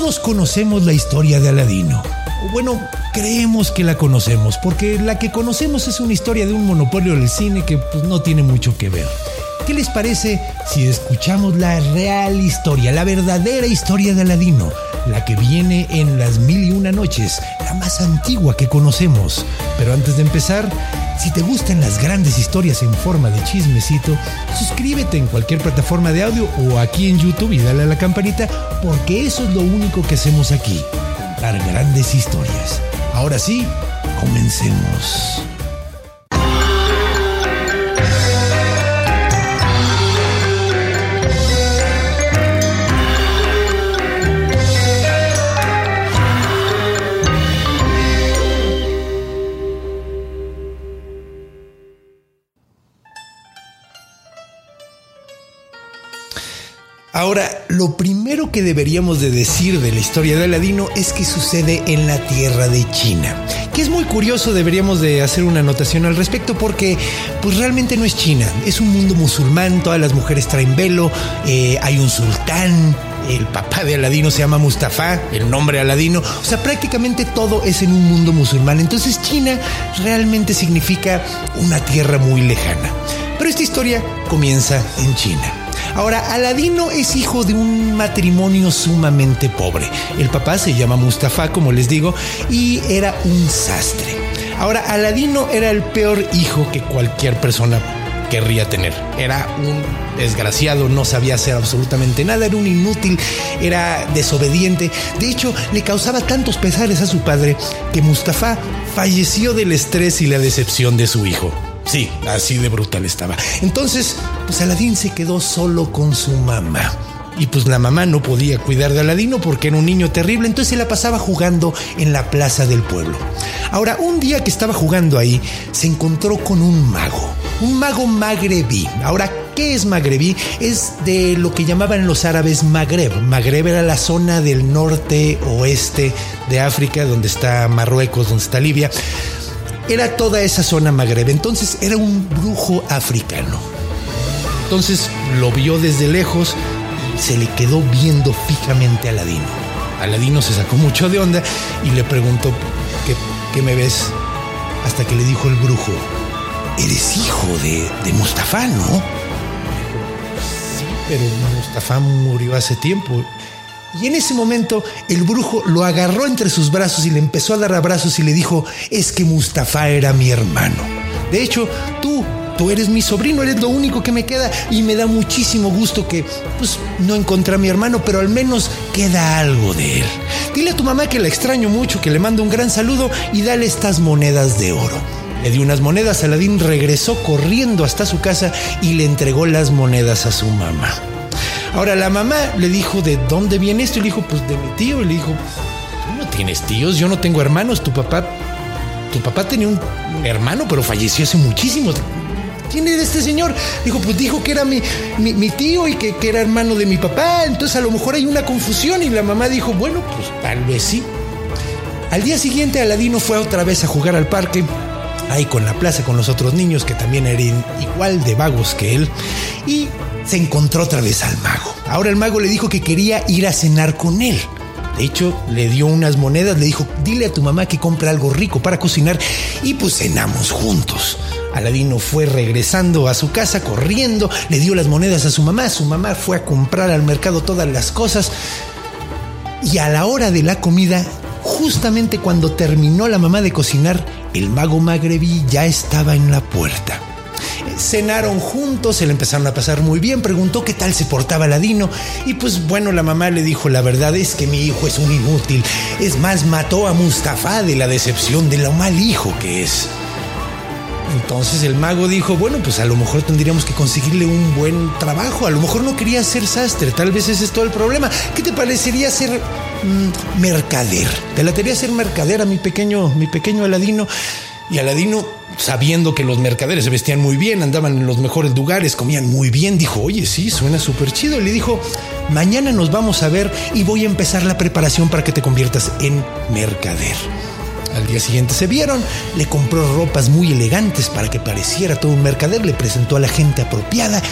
Todos conocemos la historia de Aladino. Bueno, creemos que la conocemos, porque la que conocemos es una historia de un monopolio del cine que pues, no tiene mucho que ver. ¿Qué les parece si escuchamos la real historia, la verdadera historia de Aladino? La que viene en las mil y una noches, la más antigua que conocemos. Pero antes de empezar, si te gustan las grandes historias en forma de chismecito, suscríbete en cualquier plataforma de audio o aquí en YouTube y dale a la campanita, porque eso es lo único que hacemos aquí, contar grandes historias. Ahora sí, comencemos. Ahora, lo primero que deberíamos de decir de la historia de Aladino es que sucede en la tierra de China. Que es muy curioso, deberíamos de hacer una anotación al respecto porque pues realmente no es China, es un mundo musulmán, todas las mujeres traen velo, eh, hay un sultán, el papá de Aladino se llama Mustafa, el nombre Aladino, o sea, prácticamente todo es en un mundo musulmán. Entonces China realmente significa una tierra muy lejana. Pero esta historia comienza en China. Ahora, Aladino es hijo de un matrimonio sumamente pobre. El papá se llama Mustafa, como les digo, y era un sastre. Ahora, Aladino era el peor hijo que cualquier persona querría tener. Era un desgraciado, no sabía hacer absolutamente nada, era un inútil, era desobediente. De hecho, le causaba tantos pesares a su padre que Mustafa falleció del estrés y la decepción de su hijo. Sí, así de brutal estaba. Entonces, pues Aladín se quedó solo con su mamá. Y pues la mamá no podía cuidar de Aladino porque era un niño terrible, entonces se la pasaba jugando en la plaza del pueblo. Ahora, un día que estaba jugando ahí, se encontró con un mago, un mago magrebí. Ahora, ¿qué es magrebí? Es de lo que llamaban los árabes Magreb. Magreb era la zona del norte oeste de África, donde está Marruecos, donde está Libia era toda esa zona Magreb. Entonces era un brujo africano. Entonces lo vio desde lejos y se le quedó viendo fijamente a Aladino. Aladino se sacó mucho de onda y le preguntó, ¿qué, qué me ves? Hasta que le dijo el brujo, eres hijo de, de Mustafa, ¿no? Sí, pero Mustafa murió hace tiempo. Y en ese momento el brujo lo agarró entre sus brazos y le empezó a dar abrazos y le dijo, es que Mustafa era mi hermano. De hecho, tú, tú eres mi sobrino, eres lo único que me queda y me da muchísimo gusto que, pues, no encontré a mi hermano, pero al menos queda algo de él. Dile a tu mamá que la extraño mucho, que le mando un gran saludo y dale estas monedas de oro. Le dio unas monedas, Aladín regresó corriendo hasta su casa y le entregó las monedas a su mamá. Ahora la mamá le dijo, ¿de dónde viene esto? Y le dijo, pues de mi tío. Y le dijo, tú no tienes tíos, yo no tengo hermanos. Tu papá, tu papá tenía un hermano, pero falleció hace muchísimo. ¿Quién era este señor? Dijo, pues dijo que era mi, mi, tío y que, que, era hermano de mi papá. Entonces a lo mejor hay una confusión. Y la mamá dijo, bueno, pues tal vez sí. Al día siguiente Aladino fue otra vez a jugar al parque ahí con la plaza con los otros niños que también eran igual de vagos que él y se encontró otra vez al mago. Ahora el mago le dijo que quería ir a cenar con él. De hecho, le dio unas monedas, le dijo, dile a tu mamá que compre algo rico para cocinar y pues cenamos juntos. Aladino fue regresando a su casa corriendo, le dio las monedas a su mamá, su mamá fue a comprar al mercado todas las cosas y a la hora de la comida, justamente cuando terminó la mamá de cocinar, el mago magrebí ya estaba en la puerta. Cenaron juntos, se le empezaron a pasar muy bien, preguntó qué tal se portaba Ladino y pues bueno, la mamá le dijo, la verdad es que mi hijo es un inútil, es más, mató a Mustafa de la decepción de lo mal hijo que es. Entonces el mago dijo, bueno, pues a lo mejor tendríamos que conseguirle un buen trabajo. A lo mejor no quería ser sastre, tal vez ese es todo el problema. ¿Qué te parecería ser mm, mercader? Te la quería ser mercader a mi pequeño, mi pequeño Aladino. Y Aladino, sabiendo que los mercaderes se vestían muy bien, andaban en los mejores lugares, comían muy bien, dijo, oye, sí, suena súper chido. Y le dijo, mañana nos vamos a ver y voy a empezar la preparación para que te conviertas en mercader. Al día siguiente se vieron, le compró ropas muy elegantes para que pareciera todo un mercader, le presentó a la gente apropiada.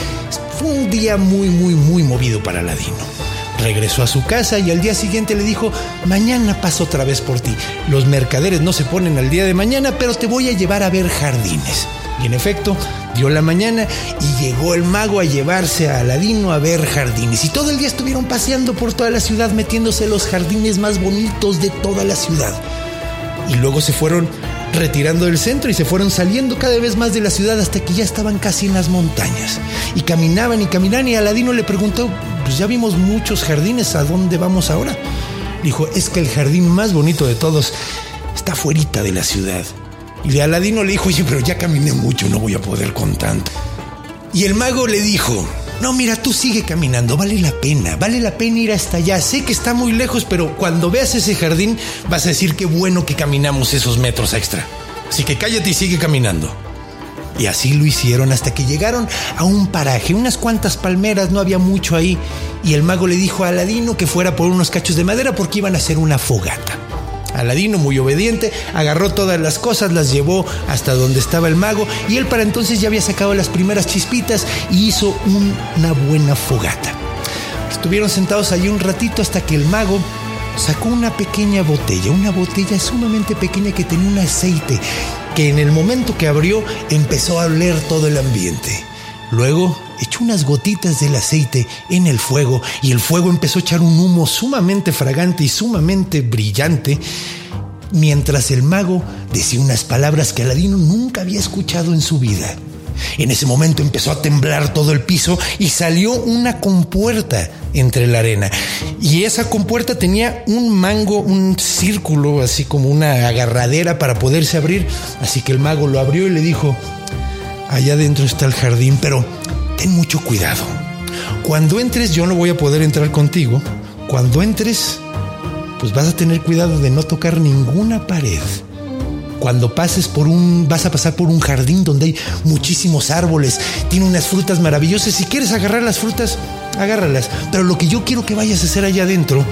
Fue un día muy, muy, muy movido para Aladino. Regresó a su casa y al día siguiente le dijo, mañana paso otra vez por ti. Los mercaderes no se ponen al día de mañana, pero te voy a llevar a ver jardines. Y en efecto, dio la mañana y llegó el mago a llevarse a Aladino a ver jardines. Y todo el día estuvieron paseando por toda la ciudad, metiéndose en los jardines más bonitos de toda la ciudad y luego se fueron retirando del centro y se fueron saliendo cada vez más de la ciudad hasta que ya estaban casi en las montañas. Y caminaban y caminaban y Aladino le preguntó, pues ya vimos muchos jardines, ¿a dónde vamos ahora? Dijo, es que el jardín más bonito de todos está fuera de la ciudad. Y Aladino le dijo, oye, pero ya caminé mucho, no voy a poder con tanto. Y el mago le dijo, no, mira, tú sigue caminando, vale la pena, vale la pena ir hasta allá. Sé que está muy lejos, pero cuando veas ese jardín vas a decir qué bueno que caminamos esos metros extra. Así que cállate y sigue caminando. Y así lo hicieron hasta que llegaron a un paraje, unas cuantas palmeras, no había mucho ahí. Y el mago le dijo a Aladino que fuera por unos cachos de madera porque iban a hacer una fogata. Aladino, muy obediente, agarró todas las cosas, las llevó hasta donde estaba el mago y él para entonces ya había sacado las primeras chispitas y hizo una buena fogata. Estuvieron sentados allí un ratito hasta que el mago sacó una pequeña botella, una botella sumamente pequeña que tenía un aceite que en el momento que abrió empezó a oler todo el ambiente. Luego echó unas gotitas del aceite en el fuego y el fuego empezó a echar un humo sumamente fragante y sumamente brillante, mientras el mago decía unas palabras que Aladino nunca había escuchado en su vida. En ese momento empezó a temblar todo el piso y salió una compuerta entre la arena. Y esa compuerta tenía un mango, un círculo, así como una agarradera para poderse abrir. Así que el mago lo abrió y le dijo, allá adentro está el jardín, pero ten mucho cuidado. Cuando entres yo no voy a poder entrar contigo. Cuando entres, pues vas a tener cuidado de no tocar ninguna pared. Cuando pases por un, vas a pasar por un jardín donde hay muchísimos árboles, tiene unas frutas maravillosas. Si quieres agarrar las frutas, agárralas. Pero lo que yo quiero que vayas a hacer allá adentro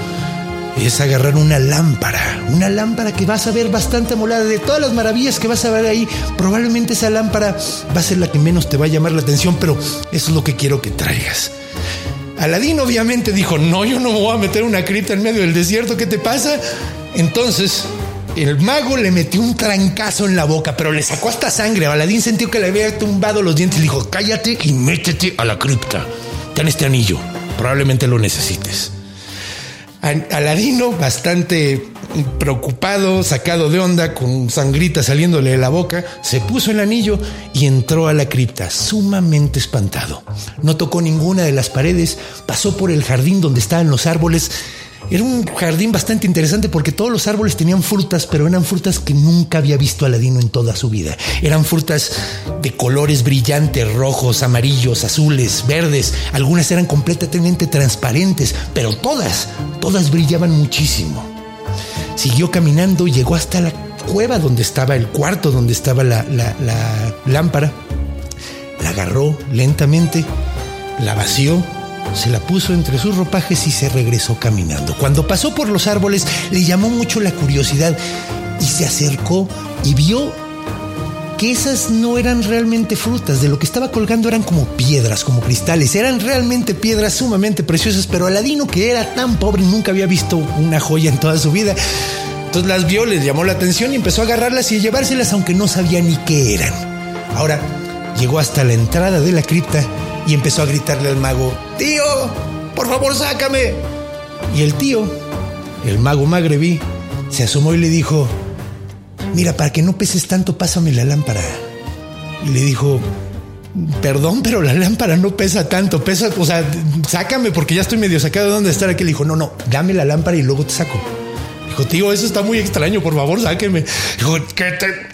es agarrar una lámpara, una lámpara que vas a ver bastante molada de todas las maravillas que vas a ver ahí. Probablemente esa lámpara va a ser la que menos te va a llamar la atención, pero eso es lo que quiero que traigas. Aladín obviamente dijo, no, yo no me voy a meter una cripta en medio del desierto, ¿qué te pasa? Entonces, el mago le metió un trancazo en la boca, pero le sacó hasta sangre. Aladín sintió que le había tumbado los dientes y dijo, cállate y métete a la cripta. Ten este anillo, probablemente lo necesites. Aladino, bastante preocupado, sacado de onda, con sangrita saliéndole de la boca, se puso el anillo y entró a la cripta, sumamente espantado. No tocó ninguna de las paredes, pasó por el jardín donde estaban los árboles era un jardín bastante interesante porque todos los árboles tenían frutas, pero eran frutas que nunca había visto Aladino en toda su vida. Eran frutas de colores brillantes, rojos, amarillos, azules, verdes. Algunas eran completamente transparentes, pero todas, todas brillaban muchísimo. Siguió caminando llegó hasta la cueva donde estaba el cuarto, donde estaba la lámpara. La agarró lentamente, la vació se la puso entre sus ropajes y se regresó caminando. Cuando pasó por los árboles le llamó mucho la curiosidad y se acercó y vio que esas no eran realmente frutas, de lo que estaba colgando eran como piedras, como cristales, eran realmente piedras sumamente preciosas, pero Aladino que era tan pobre nunca había visto una joya en toda su vida. Entonces las vio, les llamó la atención y empezó a agarrarlas y a llevárselas aunque no sabía ni qué eran. Ahora llegó hasta la entrada de la cripta y empezó a gritarle al mago, tío, por favor sácame. Y el tío, el mago magrebí, se asomó y le dijo, mira, para que no peses tanto, pásame la lámpara. Y le dijo, perdón, pero la lámpara no pesa tanto, pesa, o sea, sácame porque ya estoy medio sacado de dónde estar aquí. Le dijo, no, no, dame la lámpara y luego te saco. Dijo, eso está muy extraño, por favor, sáqueme.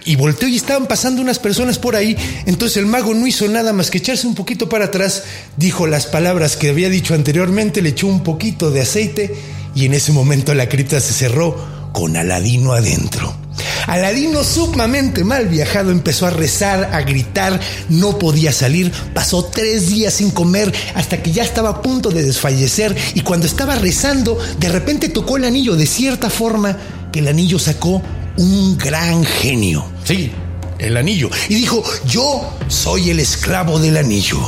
Y volteó y estaban pasando unas personas por ahí. Entonces el mago no hizo nada más que echarse un poquito para atrás, dijo las palabras que había dicho anteriormente, le echó un poquito de aceite y en ese momento la cripta se cerró con Aladino adentro. Aladino, sumamente mal viajado, empezó a rezar, a gritar, no podía salir, pasó tres días sin comer hasta que ya estaba a punto de desfallecer y cuando estaba rezando, de repente tocó el anillo de cierta forma que el anillo sacó un gran genio. Sí, el anillo. Y dijo, yo soy el esclavo del anillo,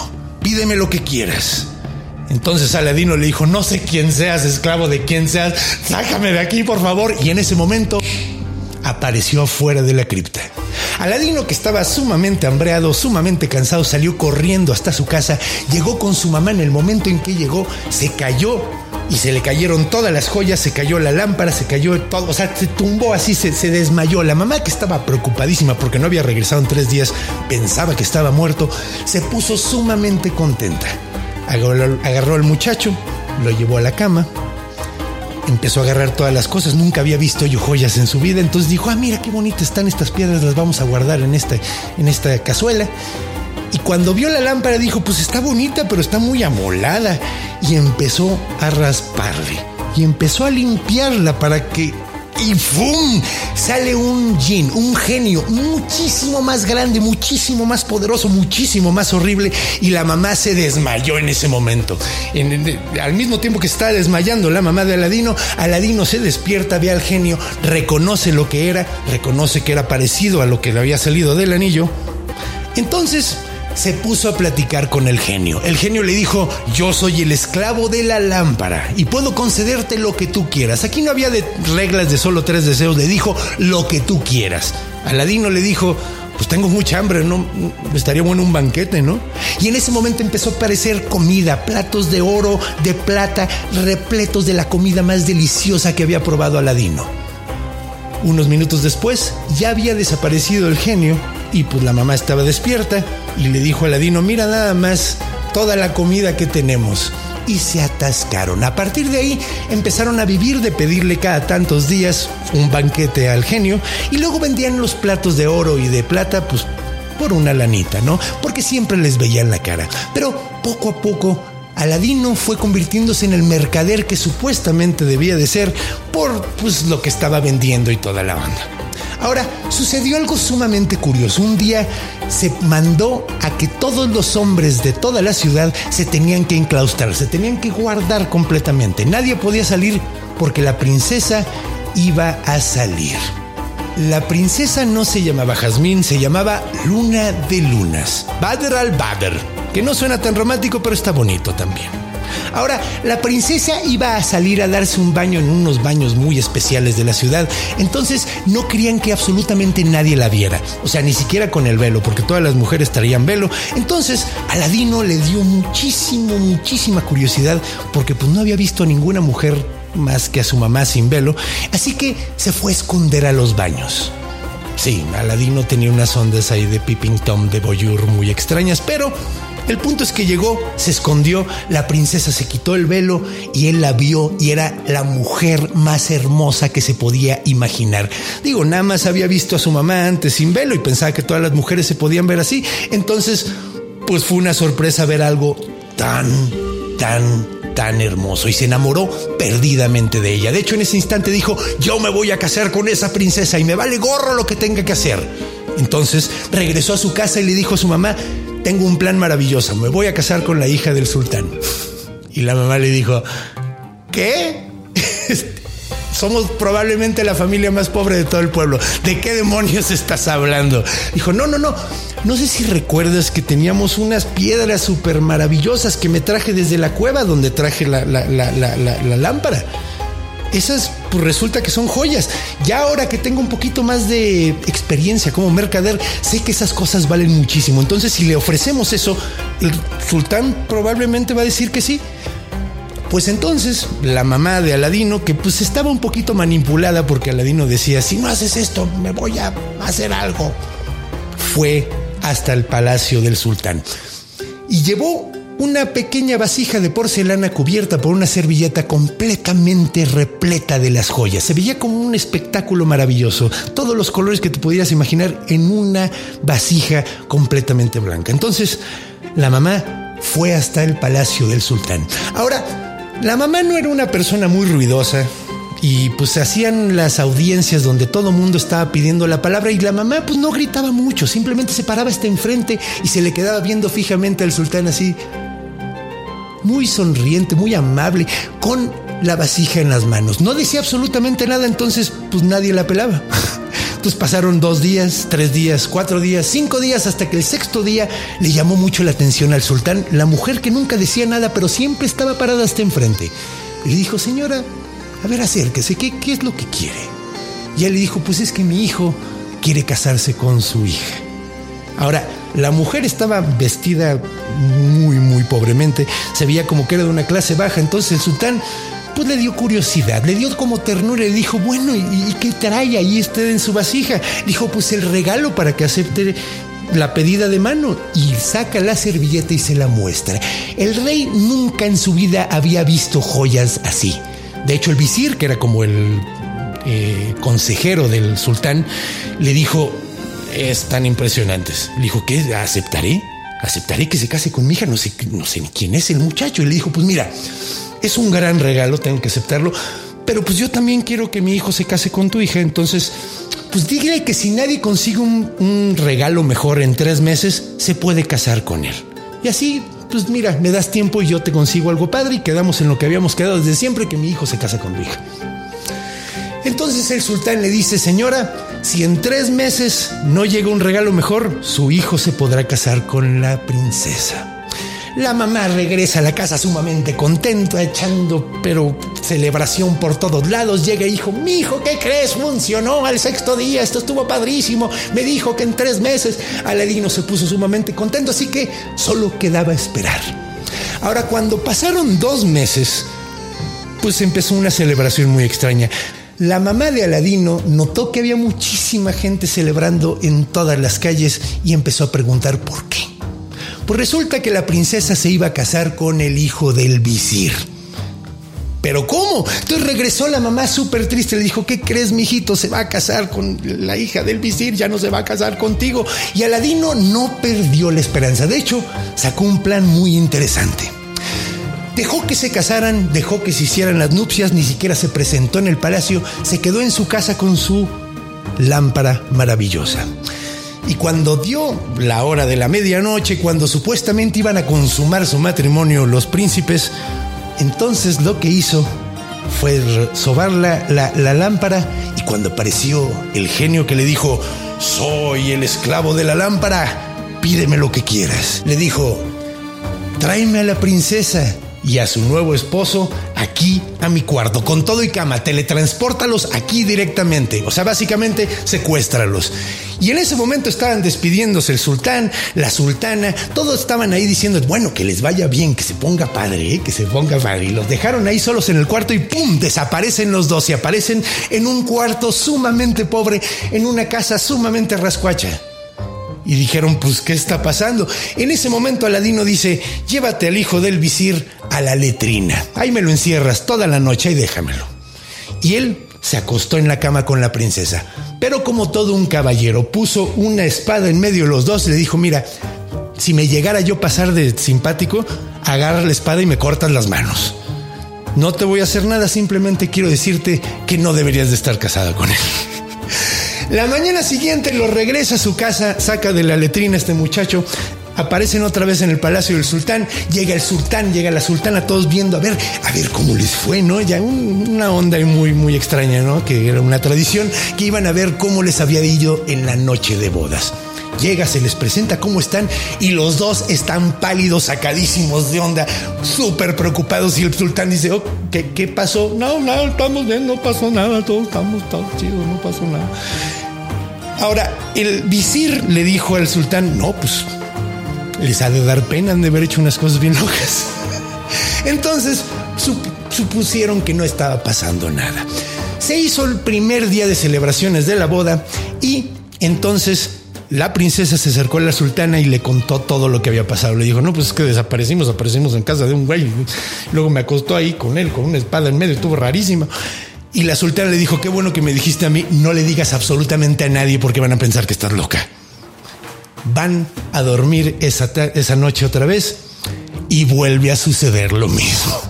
pídeme lo que quieras. Entonces Aladino le dijo, no sé quién seas, esclavo de quién seas, sácame de aquí, por favor. Y en ese momento apareció afuera de la cripta. Aladino, que estaba sumamente hambreado, sumamente cansado, salió corriendo hasta su casa, llegó con su mamá en el momento en que llegó, se cayó y se le cayeron todas las joyas, se cayó la lámpara, se cayó todo, o sea, se tumbó así, se, desmayó. La mamá que estaba preocupadísima porque no había regresado en tres días, pensaba que estaba muerto, se puso sumamente contenta. Agarró al muchacho, lo llevó a la cama, empezó a agarrar todas las cosas. Nunca había visto yo joyas en su vida. Entonces dijo, ah, mira qué bonitas están estas piedras, las vamos a guardar en esta, en esta cazuela. Y cuando vio la lámpara dijo, pues está bonita, pero está muy amolada. Y empezó a rasparle. Y empezó a limpiarla para que y ¡fum! Sale un jin, un genio muchísimo más grande, muchísimo más poderoso, muchísimo más horrible. Y la mamá se desmayó en ese momento. En, al mismo tiempo que está desmayando la mamá de Aladino, Aladino se despierta, ve al genio, reconoce lo que era, reconoce que era parecido a lo que le había salido del anillo. Entonces se puso a platicar con el genio. El genio le dijo, yo soy el esclavo de la lámpara y puedo concederte lo que tú quieras. Aquí no había de reglas de solo tres deseos, le dijo lo que tú quieras. Aladino le dijo, pues tengo mucha hambre, ¿no? Estaría bueno un banquete, ¿no? Y en ese momento empezó a aparecer comida, platos de oro, de plata, repletos de la comida más deliciosa que había probado Aladino. Unos minutos después ya había desaparecido el genio y pues la mamá estaba despierta y le dijo a Aladino, mira nada más toda la comida que tenemos. Y se atascaron. A partir de ahí empezaron a vivir de pedirle cada tantos días un banquete al genio y luego vendían los platos de oro y de plata pues por una lanita, ¿no? Porque siempre les veían la cara. Pero poco a poco Aladino fue convirtiéndose en el mercader que supuestamente debía de ser por pues lo que estaba vendiendo y toda la banda. Ahora, sucedió algo sumamente curioso. Un día se mandó a que todos los hombres de toda la ciudad se tenían que enclaustrar, se tenían que guardar completamente. Nadie podía salir porque la princesa iba a salir. La princesa no se llamaba Jazmín, se llamaba Luna de Lunas. Badr al Badr, que no suena tan romántico, pero está bonito también. Ahora, la princesa iba a salir a darse un baño en unos baños muy especiales de la ciudad, entonces no querían que absolutamente nadie la viera, o sea, ni siquiera con el velo, porque todas las mujeres traían velo. Entonces, Aladino le dio muchísimo, muchísima curiosidad, porque pues no había visto a ninguna mujer más que a su mamá sin velo, así que se fue a esconder a los baños. Sí, Aladino tenía unas ondas ahí de Pipping Tom de Boyur muy extrañas, pero el punto es que llegó, se escondió, la princesa se quitó el velo y él la vio y era la mujer más hermosa que se podía imaginar. Digo, nada más había visto a su mamá antes sin velo y pensaba que todas las mujeres se podían ver así. Entonces, pues fue una sorpresa ver algo tan, tan, tan hermoso y se enamoró perdidamente de ella. De hecho, en ese instante dijo, yo me voy a casar con esa princesa y me vale gorro lo que tenga que hacer. Entonces regresó a su casa y le dijo a su mamá, tengo un plan maravilloso, me voy a casar con la hija del sultán. Y la mamá le dijo, ¿qué? Somos probablemente la familia más pobre de todo el pueblo. ¿De qué demonios estás hablando? Dijo, no, no, no. No sé si recuerdas que teníamos unas piedras súper maravillosas que me traje desde la cueva donde traje la, la, lámpara esas pues resulta que son joyas. Ya ahora que tengo un poquito más de experiencia como mercader, sé que esas cosas valen muchísimo. Entonces, si le ofrecemos eso, el sultán probablemente va a decir que sí. Pues entonces la mamá de Aladino, que pues estaba un poquito manipulada porque Aladino decía, si no haces esto, me voy a hacer algo, fue hasta el palacio del sultán. Y llevó una pequeña vasija de porcelana cubierta por una servilleta completamente repleta de las joyas. Se veía como un espectáculo maravilloso, todos los colores que te pudieras imaginar en una vasija completamente blanca. Entonces, la mamá fue hasta el palacio del sultán. Ahora, la mamá no era una persona muy ruidosa, y pues se hacían las audiencias donde todo mundo estaba pidiendo la palabra y la mamá pues no gritaba mucho, simplemente se paraba hasta enfrente y se le quedaba viendo fijamente al sultán así, muy sonriente, muy amable, con la vasija en las manos. No decía absolutamente nada, entonces pues nadie la pelaba. Entonces pasaron dos días, tres días, cuatro días, cinco días, hasta que el sexto día le llamó mucho la atención al sultán, la mujer que nunca decía nada, pero siempre estaba parada hasta enfrente. Y le dijo, señora, a ver, acérquese, ¿qué, qué es lo que quiere? Y él le dijo, pues es que mi hijo quiere casarse con su hija. Ahora, la mujer estaba vestida muy, muy pobremente, se veía como que era de una clase baja, entonces el sultán pues le dio curiosidad, le dio como ternura y le dijo, bueno, ¿y, qué trae ahí usted en su vasija? Dijo, pues el regalo para que acepte la pedida de mano y saca la servilleta y se la muestra. El rey nunca en su vida había visto joyas así. De hecho, el visir, que era como el eh, consejero del sultán, le dijo, están impresionantes. Le dijo, ¿qué? ¿Aceptaré? ¿Aceptaré que se case con mi hija? No sé, ni quién es el muchacho. Y le dijo, pues mira, es un gran regalo, tengo que aceptarlo, pero pues yo también quiero que mi hijo se case con tu hija, entonces, pues dígale que si nadie consigue un regalo mejor en tres meses, se puede casar con él. Y así pues mira, me das tiempo y yo te consigo algo padre y quedamos en lo que habíamos quedado desde siempre, que mi hijo se casa con tu hija. Entonces el sultán le dice, señora, si en tres meses no llega un regalo mejor, su hijo se podrá casar con la princesa. La mamá regresa a la casa sumamente contenta, echando pero celebración por todos lados. Llega hijo, mi hijo, ¿qué crees? Funcionó al sexto día, esto estuvo padrísimo. Me dijo que en tres meses Aladino se puso sumamente contento, así que solo quedaba esperar. Ahora, cuando pasaron dos meses, pues empezó una celebración muy extraña. La mamá de Aladino notó que había muchísima gente celebrando en todas las calles y empezó a preguntar por qué. Pues resulta que la princesa se iba a casar con el hijo del visir. ¿Pero cómo? Entonces regresó la mamá súper triste, le dijo, ¿qué crees, mijito? Se va a casar con la hija del visir, ya no se va a casar contigo. Y Aladino no perdió la esperanza. De hecho, sacó un plan muy interesante. Dejó que se casaran, dejó que se hicieran las nupcias, ni siquiera se presentó en el palacio, se quedó en su casa con su lámpara maravillosa. Y cuando dio la hora de la medianoche, cuando supuestamente iban a consumar su matrimonio los príncipes, entonces lo que hizo fue sobar la, la, lámpara y cuando apareció el genio que le dijo, soy el esclavo de la lámpara, pídeme lo que quieras. Le dijo, tráeme a la princesa y a su nuevo esposo aquí a mi cuarto, con todo y cama, teletranspórtalos aquí directamente. O sea, básicamente secuéstralos. Y en ese momento estaban despidiéndose el sultán, la sultana, todos estaban ahí diciendo, bueno, que les vaya bien, que se ponga padre, ¿eh? que se ponga padre. Y los dejaron ahí solos en el cuarto y ¡pum! desaparecen los dos y aparecen en un cuarto sumamente pobre, en una casa sumamente rascuacha. Y dijeron, pues, ¿qué está pasando? En ese momento Aladino dice, llévate al hijo del visir a la letrina. Ahí me lo encierras toda la noche y déjamelo. Y él se acostó en la cama con la princesa. Pero como todo un caballero, puso una espada en medio de los dos y le dijo, mira, si me llegara yo pasar de simpático, agarra la espada y me cortas las manos. No te voy a hacer nada, simplemente quiero decirte que no deberías de estar casada con él. La mañana siguiente lo regresa a su casa, saca de la letrina este muchacho, aparecen otra vez en el palacio del sultán, llega el sultán, llega la sultana, todos viendo a ver, a ver cómo les fue, ¿no? Ya una onda muy, muy extraña, ¿no? Que era una tradición, que iban a ver cómo les había ido en la noche de bodas. Llega, se les presenta cómo están y los dos están pálidos, sacadísimos de onda, súper preocupados y el sultán dice, oh, ¿qué, ¿qué, pasó? No, no, estamos bien, no pasó nada, todos estamos, todos chidos, no pasó nada. Ahora, el visir le dijo al sultán, no, pues les ha de dar pena, de haber hecho unas cosas bien locas. Entonces supusieron que no estaba pasando nada. Se hizo el primer día de celebraciones de la boda y entonces la princesa se acercó a la sultana y le contó todo lo que había pasado. Le dijo, no, pues es que desaparecimos, aparecimos en casa de un güey. Luego me acostó ahí con él, con una espada en medio, estuvo rarísimo. Y la sultana le dijo, qué bueno que me dijiste a mí, no le digas absolutamente a nadie porque van a pensar que estás loca. Van a dormir esa, esa noche otra vez y vuelve a suceder lo mismo.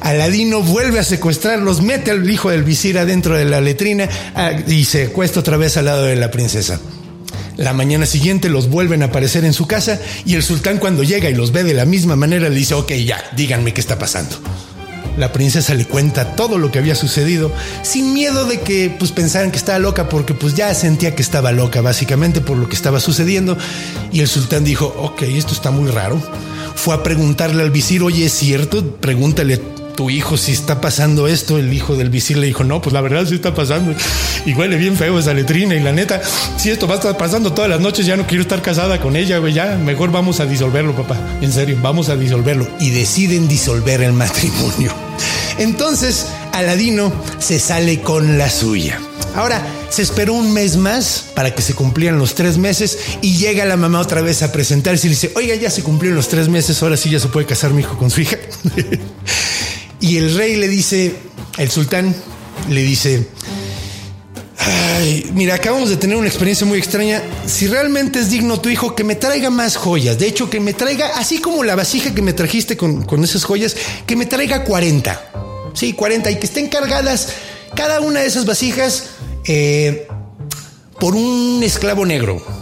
Aladino vuelve a secuestrarlos, mete al hijo del visir adentro de la letrina ah, y se acuesta otra vez al lado de la princesa. La mañana siguiente los vuelven a aparecer en su casa y el sultán cuando llega y los ve de la misma manera le dice, ok, ya, díganme qué está pasando. La princesa le cuenta todo lo que había sucedido, sin miedo de que pues pensaran que estaba loca, porque pues ya sentía que estaba loca básicamente por lo que estaba sucediendo. Y el sultán dijo, ok, esto está muy raro. Fue a preguntarle al visir, oye, ¿es cierto? Pregúntale tu hijo si está pasando esto. El hijo del visir le dijo, no, pues la verdad sí está pasando. Y huele bien feo esa letrina. Y la neta, si esto va a estar pasando todas las noches, ya no quiero estar casada con ella, güey. Ya, mejor vamos a disolverlo, papá. En serio, vamos a disolverlo. Y deciden disolver el matrimonio. Entonces, Aladino se sale con la suya. Ahora, se esperó un mes más para que se cumplieran los tres meses y llega la mamá otra vez a presentarse y le dice, oiga, ya se cumplieron los tres meses, ahora sí ya se puede casar mi hijo con su hija. Y el rey le dice, el sultán le dice, Ay, mira, acabamos de tener una experiencia muy extraña. Si realmente es digno tu hijo, que me traiga más joyas. De hecho, que me traiga, así como la vasija que me trajiste con, esas joyas, que me traiga 40. Sí, 40. Y que estén cargadas cada una de esas vasijas eh, por un esclavo negro.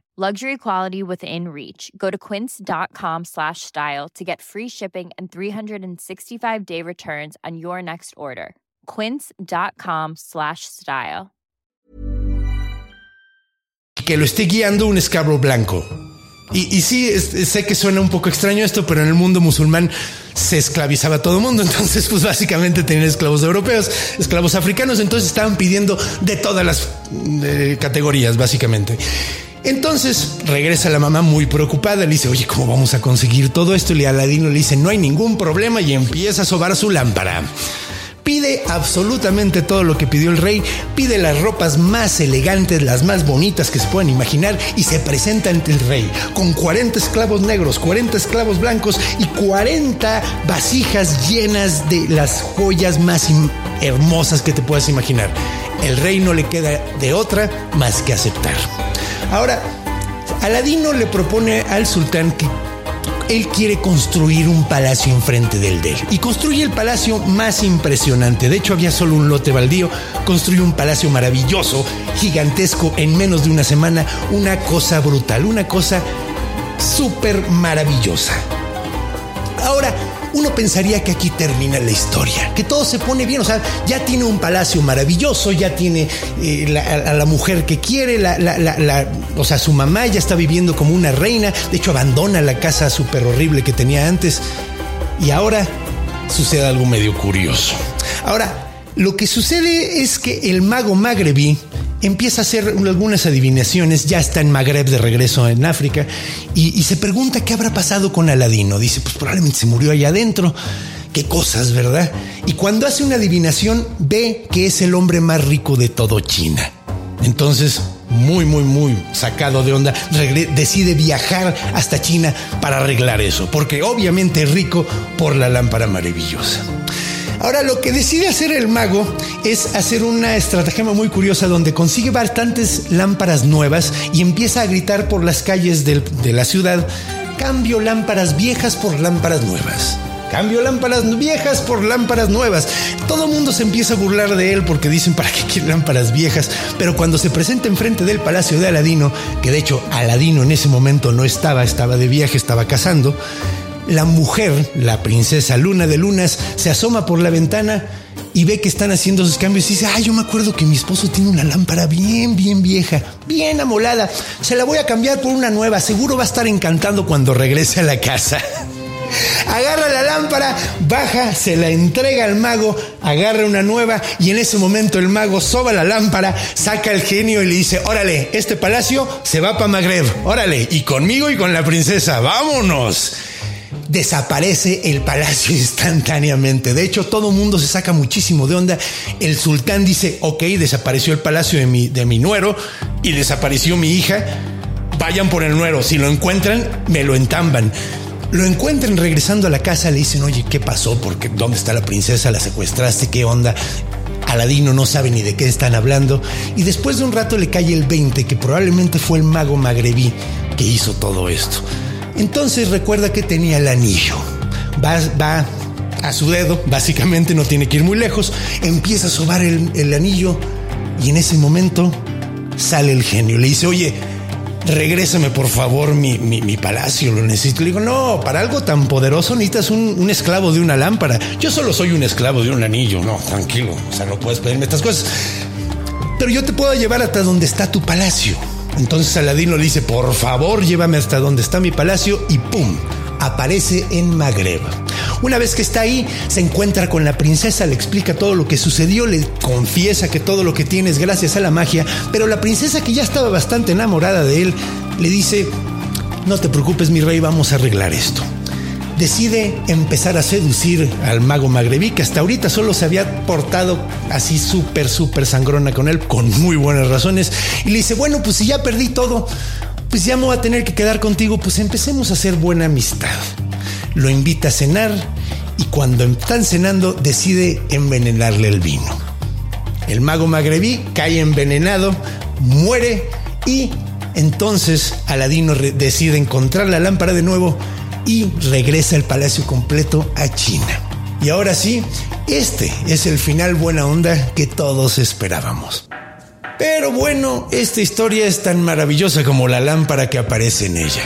Luxury quality within reach. Go to quince.com slash style to get free shipping and 365 day returns on your next order. Quince.com slash style. Que lo esté guiando un escabro blanco. Y, sí, sé que suena un poco extraño esto, pero en el mundo musulmán se esclavizaba todo el mundo. Entonces, pues básicamente tenían esclavos europeos, esclavos africanos. Entonces estaban pidiendo de todas las eh, categorías, básicamente. Entonces regresa la mamá muy preocupada, le dice, oye, ¿cómo vamos a conseguir todo esto? Y Aladino le dice, no hay ningún problema y empieza a sobar su lámpara. Pide absolutamente todo lo que pidió el rey, pide las ropas más elegantes, las más bonitas que se puedan imaginar y se presenta ante el rey con 40 esclavos negros, 40 esclavos blancos y 40 vasijas llenas de las joyas más hermosas que te puedas imaginar. El rey no le queda de otra más que aceptar. Ahora, Aladino le propone al sultán que él quiere construir un palacio enfrente del de él. Y construye el palacio más impresionante. De hecho, había solo un lote baldío. Construye un palacio maravilloso, gigantesco, en menos de una semana. Una cosa brutal, una cosa súper maravillosa. Ahora, uno pensaría que aquí termina la historia, que todo se pone bien, o sea, ya tiene un palacio maravilloso, ya tiene eh, a, la mujer que quiere, la, o sea, su mamá ya está viviendo como una reina, de hecho abandona la casa súper horrible que tenía antes y ahora sucede algo medio curioso. Ahora, lo que sucede es que el mago magrebí empieza a hacer algunas adivinaciones, ya está en Magreb de regreso en África, y, se pregunta qué habrá pasado con Aladino. Dice, pues probablemente se murió allá adentro. Qué cosas, ¿verdad? Y cuando hace una adivinación, ve que es el hombre más rico de todo China. Entonces, muy, muy, muy sacado de onda, decide viajar hasta China para arreglar eso, porque obviamente es rico por la lámpara maravillosa. Ahora, lo que decide hacer el mago es hacer una estrategia muy curiosa donde consigue bastantes lámparas nuevas y empieza a gritar por las calles de la ciudad, cambio lámparas viejas por lámparas nuevas. Cambio lámparas viejas por lámparas nuevas. Todo el mundo se empieza a burlar de él porque dicen para qué quiere lámparas viejas. Pero cuando se presenta enfrente del palacio de Aladino, que de hecho Aladino en ese momento no estaba, estaba de viaje, estaba cazando, la mujer, la princesa Luna de Lunas, se asoma por la ventana y ve que están haciendo sus cambios y dice, ay, yo me acuerdo que mi esposo tiene una lámpara bien, bien vieja, bien amolada. Se la voy a cambiar por una nueva. Seguro va a estar encantando cuando regrese a la casa. Agarra la lámpara, baja, se la entrega al mago, agarra una nueva y en ese momento el mago soba la lámpara, saca el genio y le dice, órale, este palacio se va para Magreb, órale, y conmigo y con la princesa, vámonos desaparece el palacio instantáneamente. De hecho, todo el mundo se saca muchísimo de onda. El sultán dice, ok, desapareció el palacio de mi, de mi nuero y desapareció mi hija. Vayan por el nuero. Si lo encuentran, me lo entamban. Lo encuentran regresando a la casa, le dicen, oye, ¿qué pasó? Porque ¿dónde está la princesa? ¿La secuestraste? ¿Qué onda? Aladino no sabe ni de qué están hablando. Y después de un rato le cae el 20, que probablemente fue el mago magrebí que hizo todo esto. Entonces recuerda que tenía el anillo. Va, va a su dedo, básicamente no tiene que ir muy lejos, empieza a sobar el, anillo y en ese momento sale el genio. Le dice, oye, regrésame por favor mi, mi, palacio, lo necesito. Le digo, no, para algo tan poderoso necesitas un, un, esclavo de una lámpara. Yo solo soy un esclavo de un anillo. No, tranquilo, o sea, no puedes pedirme estas cosas. Pero yo te puedo llevar hasta donde está tu palacio. Entonces Aladino le dice, por favor, llévame hasta donde está mi palacio y ¡pum! Aparece en Magreb. Una vez que está ahí, se encuentra con la princesa, le explica todo lo que sucedió, le confiesa que todo lo que tiene es gracias a la magia, pero la princesa, que ya estaba bastante enamorada de él, le dice, no te preocupes mi rey, vamos a arreglar esto decide empezar a seducir al mago magrebí, que hasta ahorita solo se había portado así súper, súper sangrona con él, con muy buenas razones, y le dice, bueno, pues si ya perdí todo, pues ya me voy a tener que quedar contigo, pues empecemos a hacer buena amistad. Lo invita a cenar y cuando están cenando decide envenenarle el vino. El mago magrebí cae envenenado, muere y entonces Aladino decide encontrar la lámpara de nuevo y regresa el palacio completo a China. Y ahora sí, este es el final buena onda que todos esperábamos. Pero bueno, esta historia es tan maravillosa como la lámpara que aparece en ella.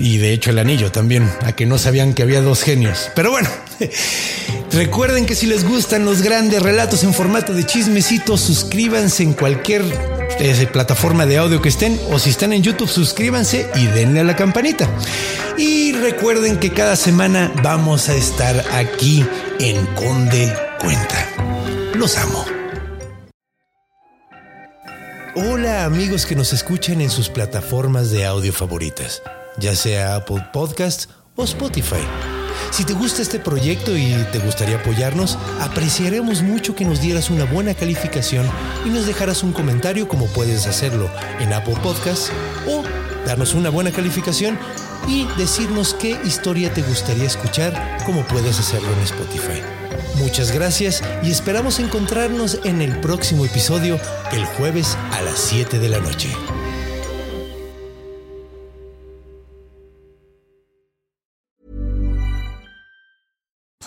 Y de hecho el anillo también, a que no sabían que había dos genios. Pero bueno, recuerden que si les gustan los grandes relatos en formato de chismecitos, suscríbanse en cualquier eh, plataforma de audio que estén o si están en YouTube, suscríbanse y denle a la campanita. Y recuerden que cada semana vamos a estar aquí en Conde Cuenta. Los amo. Hola amigos que nos escuchan en sus plataformas de audio favoritas, ya sea Apple Podcast o Spotify. Si te gusta este proyecto y te gustaría apoyarnos, apreciaremos mucho que nos dieras una buena calificación y nos dejaras un comentario como puedes hacerlo en Apple Podcast o darnos una buena calificación y decirnos qué historia te gustaría escuchar como puedes hacerlo en Spotify. Muchas gracias y esperamos encontrarnos en el próximo episodio el jueves a las 7 de la noche.